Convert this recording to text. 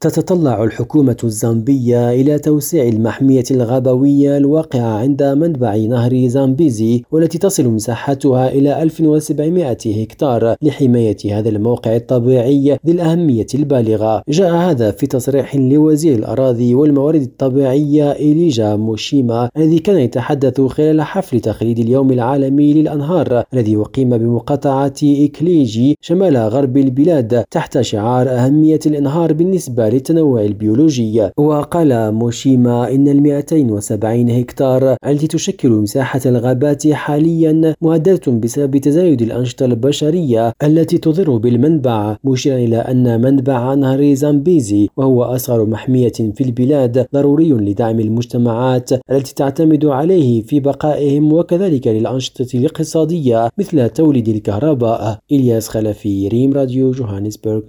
تتطلع الحكومة الزامبية إلى توسيع المحمية الغابوية الواقعة عند منبع نهر زامبيزي والتي تصل مساحتها إلى 1700 هكتار لحماية هذا الموقع الطبيعي ذي الأهمية البالغة. جاء هذا في تصريح لوزير الأراضي والموارد الطبيعية إليجا موشيما الذي كان يتحدث خلال حفل تخليد اليوم العالمي للأنهار الذي أقيم بمقاطعة إكليجي شمال غرب البلاد تحت شعار أهمية الإنهار بالنسبة للتنوع البيولوجي. وقال موشيما إن ال 270 هكتار التي تشكل مساحة الغابات حاليا مهددة بسبب تزايد الأنشطة البشرية التي تضر بالمنبع مشيرا إلى أن منبع نهر زامبيزي وهو أصغر محمية في البلاد ضروري لدعم المجتمعات التي تعتمد عليه في بقائهم وكذلك للأنشطة الاقتصادية مثل توليد الكهرباء. إلياس خلفي ريم راديو جوهانسبرغ.